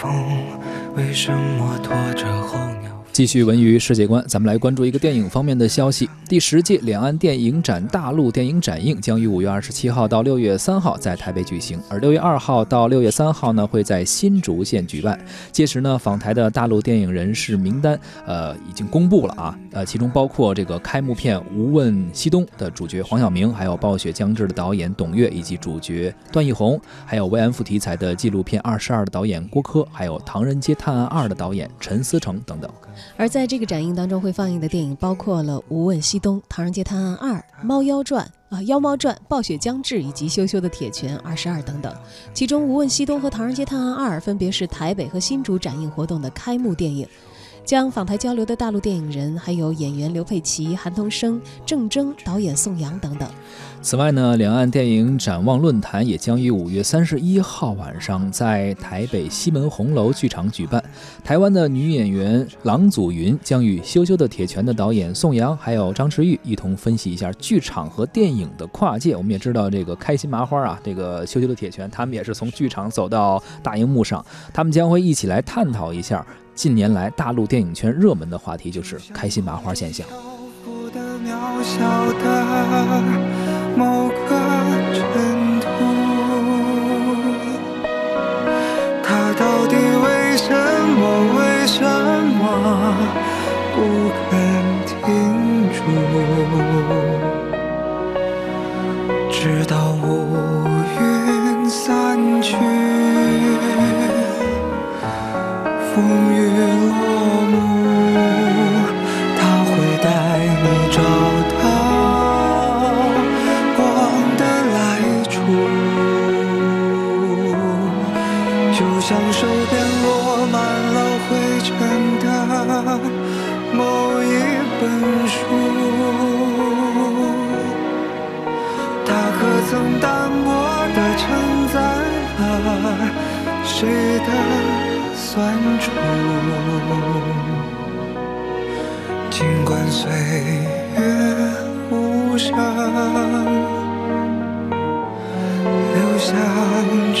风，为什么拖着候鸟？继续文娱世界观，咱们来关注一个电影方面的消息。第十届两岸电影展大陆电影展映将于五月二十七号到六月三号在台北举行，而六月二号到六月三号呢会在新竹县举办。届时呢，访台的大陆电影人士名单，呃，已经公布了啊，呃，其中包括这个开幕片《无问西东》的主角黄晓明，还有《暴雪将至》的导演董越，以及主角段奕宏，还有慰安妇题材的纪录片《二十二》的导演郭柯，还有《唐人街探案二》的导演陈思诚等等。而在这个展映当中会放映的电影包括了《无问西东》《唐人街探案二》《猫妖传》啊《妖猫传》《暴雪将至》以及羞羞的铁拳二十二等等。其中《无问西东》和《唐人街探案二》分别是台北和新竹展映活动的开幕电影。将访台交流的大陆电影人还有演员刘佩琦、韩童生、郑铮、导演宋阳等等。此外呢，两岸电影展望论坛也将于五月三十一号晚上在台北西门红楼剧场举办。台湾的女演员郎祖云将与《羞羞的铁拳》的导演宋阳还有张弛玉一同分析一下剧场和电影的跨界。我们也知道这个开心麻花啊，这个《羞羞的铁拳》，他们也是从剧场走到大荧幕上，他们将会一起来探讨一下。近年来，大陆电影圈热门的话题就是“开心麻花”现象。他到底为什么？为什么不肯停住？直到乌云散去。风雨落幕，他会带你找到光的来处，就像手边落满了灰尘的某一本书，它可曾单薄地承载了谁的？酸楚，尽管岁月无声，留下迟